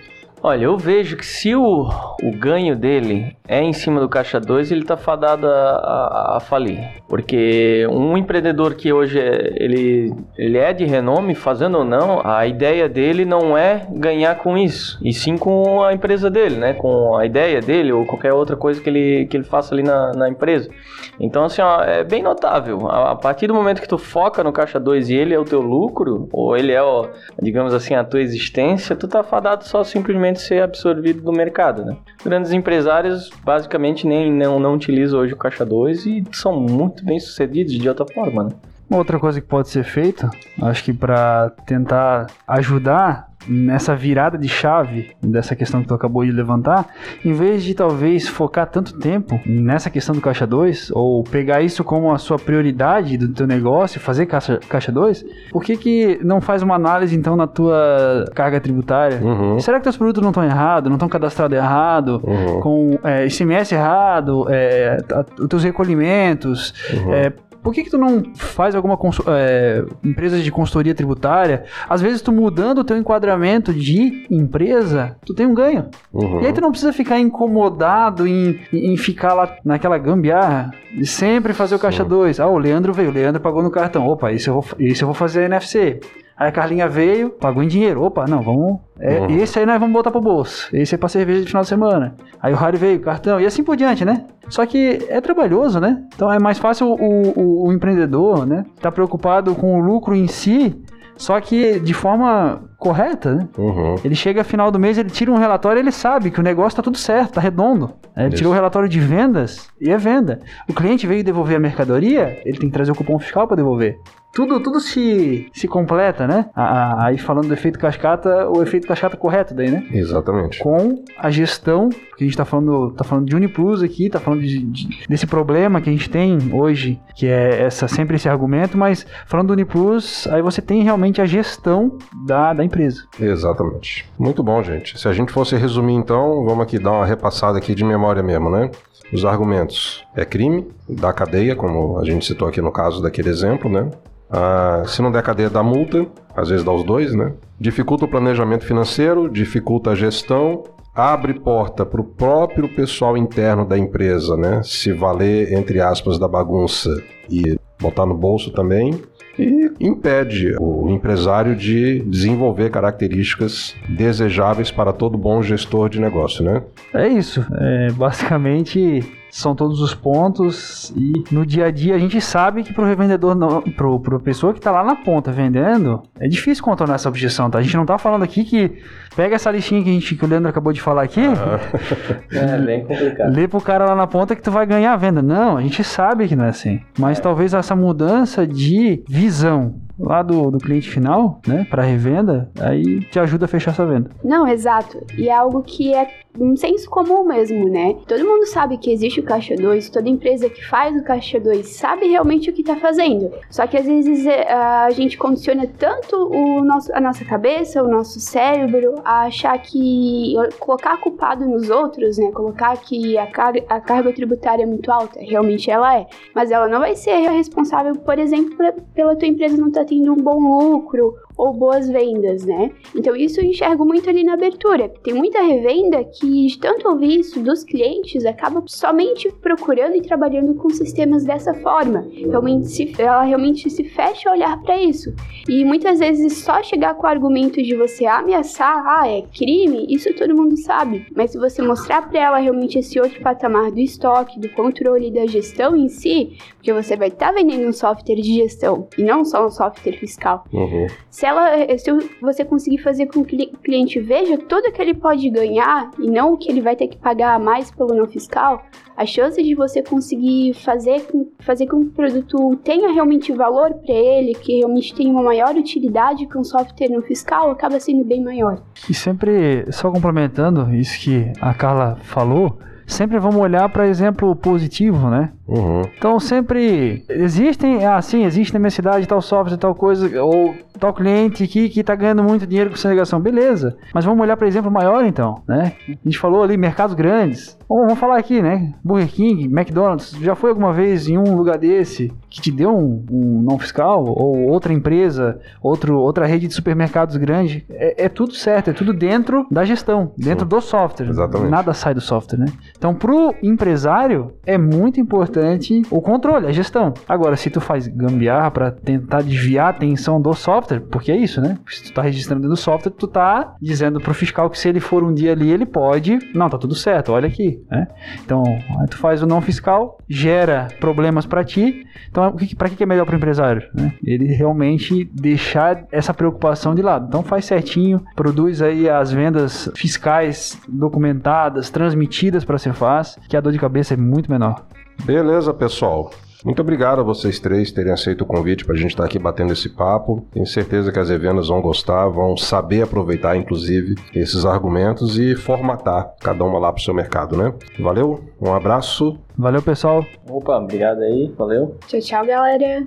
Olha, eu vejo que se o, o ganho dele é em cima do caixa 2, ele está fadado a, a, a, falir. Porque um empreendedor que hoje é, ele, ele é de renome, fazendo ou não, a ideia dele não é ganhar com isso, e sim com a empresa dele, né? Com a ideia dele ou qualquer outra coisa que ele, que ele faça ali na, na empresa. Então, assim, ó, é bem notável. A, a, partir do momento que tu foca no caixa 2 e ele é o teu lucro, ou ele é, ó, digamos assim, a tua existência, tu tá fadado só simplesmente ser absorvido do mercado, né? Grandes empresários basicamente nem não, não utilizam hoje o caixa 2 e são muito bem sucedidos de outra forma, né? Outra coisa que pode ser feita, acho que para tentar ajudar nessa virada de chave dessa questão que tu acabou de levantar, em vez de talvez focar tanto tempo nessa questão do caixa 2 ou pegar isso como a sua prioridade do teu negócio, fazer caixa, caixa 2, por que que não faz uma análise então na tua carga tributária? Uhum. Será que teus produtos não estão errados, não estão cadastrados errado, uhum. com é, ICMS errado, é, os teus recolhimentos, uhum. é, por que, que tu não faz alguma é, empresa de consultoria tributária? Às vezes tu mudando o teu enquadramento de empresa, tu tem um ganho. Uhum. E aí tu não precisa ficar incomodado em, em ficar lá naquela gambiarra de sempre fazer o caixa 2. Ah, o Leandro veio, o Leandro pagou no cartão. Opa, isso eu vou, isso eu vou fazer NFC. Aí a Carlinha veio, pagou em dinheiro. Opa, não, vamos. É, uhum. Esse aí nós vamos botar pro bolso. Esse é pra cerveja de final de semana. Aí o Harry veio, cartão, e assim por diante, né? Só que é trabalhoso, né? Então é mais fácil o, o, o empreendedor, né? Tá preocupado com o lucro em si, só que de forma correta, né? Uhum. Ele chega final do mês, ele tira um relatório ele sabe que o negócio tá tudo certo, tá redondo. Ele tirou o relatório de vendas e é venda. O cliente veio devolver a mercadoria, ele tem que trazer o cupom fiscal para devolver tudo, tudo se, se completa, né? Aí falando do efeito cascata, o efeito cascata correto daí, né? Exatamente. Com a gestão, que a gente tá falando, tá falando de Uniplus aqui, tá falando de, de, desse problema que a gente tem hoje, que é essa, sempre esse argumento, mas falando do Uniplus, aí você tem realmente a gestão da, da empresa. Exatamente. Muito bom, gente. Se a gente fosse resumir então, vamos aqui dar uma repassada aqui de memória mesmo, né? Os argumentos é crime, da cadeia, como a gente citou aqui no caso daquele exemplo, né? Ah, se não der cadeia, dá multa, às vezes dá os dois, né? Dificulta o planejamento financeiro, dificulta a gestão, abre porta para o próprio pessoal interno da empresa, né? Se valer, entre aspas, da bagunça e botar no bolso também. E impede o empresário de desenvolver características desejáveis para todo bom gestor de negócio, né? É isso. É, basicamente, são todos os pontos e no dia a dia a gente sabe que pro revendedor não, pro, pro pessoa que tá lá na ponta vendendo, é difícil contornar essa objeção, tá? A gente não tá falando aqui que pega essa listinha que, a gente, que o Leandro acabou de falar aqui, é bem complicado. Lê pro cara lá na ponta que tu vai ganhar a venda. Não, a gente sabe que não é assim. Mas é. talvez essa mudança de visão lá do, do cliente final, né, para revenda, aí te ajuda a fechar essa venda. Não, exato. E é algo que é um senso comum mesmo, né? Todo mundo sabe que existe o caixa 2, toda empresa que faz o caixa 2 sabe realmente o que tá fazendo. Só que às vezes é, a gente condiciona tanto o nosso, a nossa cabeça, o nosso cérebro, a achar que colocar culpado nos outros, né? Colocar que a, car a carga tributária é muito alta, realmente ela é. Mas ela não vai ser responsável, por exemplo, pela tua empresa não estar tá tendo um bom lucro ou boas vendas, né? Então isso eu enxergo muito ali na abertura. Tem muita revenda que, de tanto ouvir isso dos clientes, acaba somente procurando e trabalhando com sistemas dessa forma. Realmente se, ela realmente se fecha a olhar para isso. E muitas vezes só chegar com o argumento de você ameaçar, ah, é crime, isso todo mundo sabe. Mas se você mostrar para ela realmente esse outro patamar do estoque, do controle da gestão em si, porque você vai estar tá vendendo um software de gestão e não só um software fiscal. Uhum. Se ela, se você conseguir fazer com que o cliente veja tudo que ele pode ganhar e não o que ele vai ter que pagar a mais pelo não fiscal, a chance de você conseguir fazer, fazer com que o produto tenha realmente valor para ele, que realmente tenha uma maior utilidade que um software no fiscal, acaba sendo bem maior. E sempre, só complementando isso que a Carla falou, sempre vamos olhar para exemplo positivo, né? Uhum. Então sempre existem, assim, existe na minha cidade tal software, tal coisa, ou tal cliente aqui que está ganhando muito dinheiro com segregação, beleza. Mas vamos olhar para exemplo maior então, né? A gente falou ali mercados grandes. Bom, vamos falar aqui, né? Burger King, McDonald's, já foi alguma vez em um lugar desse que te deu um, um não fiscal ou outra empresa, outro, outra rede de supermercados grande? É, é tudo certo, é tudo dentro da gestão, dentro Sim. do software. Exatamente. Nada sai do software, né? Então, pro empresário é muito importante o controle, a gestão. Agora, se tu faz gambiarra para tentar desviar a atenção do software porque é isso, né? Se tu tá registrando no software, tu tá dizendo pro fiscal que se ele for um dia ali, ele pode. Não, tá tudo certo, olha aqui, né? Então, tu faz o não fiscal, gera problemas para ti. Então, para que é melhor pro empresário? Né? Ele realmente deixar essa preocupação de lado. Então, faz certinho, produz aí as vendas fiscais documentadas, transmitidas para a Cefaz, que a dor de cabeça é muito menor. Beleza, pessoal. Muito obrigado a vocês três terem aceito o convite para a gente estar tá aqui batendo esse papo. Tenho certeza que as revendas vão gostar, vão saber aproveitar, inclusive, esses argumentos e formatar cada uma lá para o seu mercado, né? Valeu, um abraço. Valeu, pessoal. Opa, obrigado aí, valeu. Tchau, tchau, galera.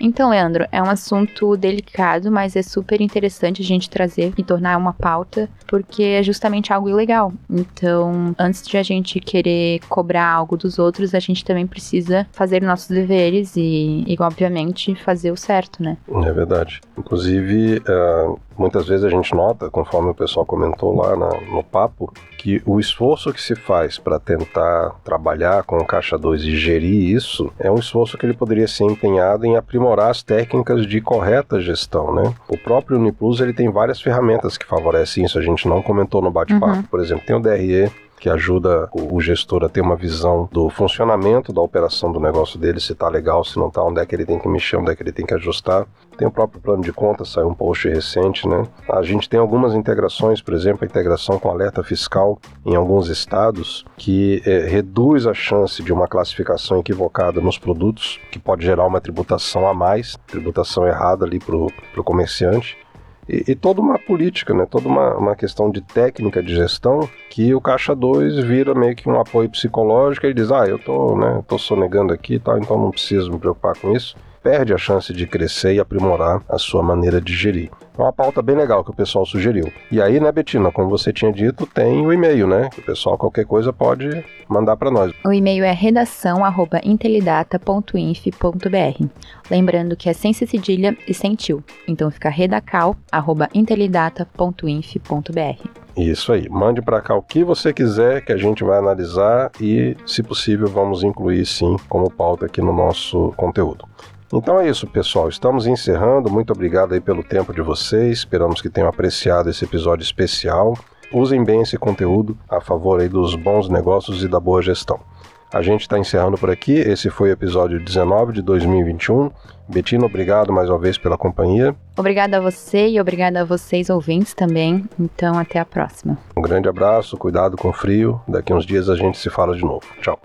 Então, Leandro, é um assunto delicado, mas é super interessante a gente trazer e tornar uma pauta, porque é justamente algo ilegal. Então, antes de a gente querer cobrar algo dos outros, a gente também precisa fazer nossos deveres e, e obviamente, fazer o certo, né? É verdade. Inclusive, uh, muitas vezes a gente nota, conforme o pessoal comentou lá na, no papo, que o esforço que se faz para tentar trabalhar com o Caixa 2 e gerir isso é um esforço que ele poderia ser empenhado em aprimorar as técnicas de correta gestão, né? O próprio Uniplus ele tem várias ferramentas que favorecem isso, a gente não comentou no bate-papo. Uhum. Por exemplo, tem o DRE, que ajuda o, gestor a ter uma visão do funcionamento da operação do negócio dele, se está legal, se não está, onde é que ele tem que mexer, onde é que ele tem que ajustar. Tem o próprio plano de contas, saiu um post recente, né? A gente tem algumas integrações, por exemplo, a integração com alerta fiscal em alguns estados, que é, reduz a chance de uma classificação equivocada nos produtos, que pode gerar uma tributação a mais, tributação errada ali para o comerciante e, e, toda uma política, né? toda uma, uma questão de técnica de gestão que o Caixa 2 vira meio que um apoio psicológico e diz, ah, eu tô, né, tô sonegando aqui e tal, então não preciso me preocupar com isso perde a chance de crescer e aprimorar a sua maneira de gerir. É uma pauta bem legal que o pessoal sugeriu. E aí, né, Betina, como você tinha dito, tem o e-mail, né? Que o pessoal qualquer coisa pode mandar para nós. O e-mail é redação@intelidata.inf.br. Lembrando que é sem cedilha e sem tio. Então fica redacal@intelidata.inf.br. Isso aí. Mande para cá o que você quiser que a gente vai analisar e, se possível, vamos incluir sim como pauta aqui no nosso conteúdo. Então é isso, pessoal. Estamos encerrando. Muito obrigado aí pelo tempo de vocês. Esperamos que tenham apreciado esse episódio especial. Usem bem esse conteúdo a favor aí dos bons negócios e da boa gestão. A gente está encerrando por aqui. Esse foi o episódio 19 de 2021. Betina, obrigado mais uma vez pela companhia. Obrigada a você e obrigada a vocês ouvintes também. Então, até a próxima. Um grande abraço, cuidado com o frio. Daqui uns dias a gente se fala de novo. Tchau.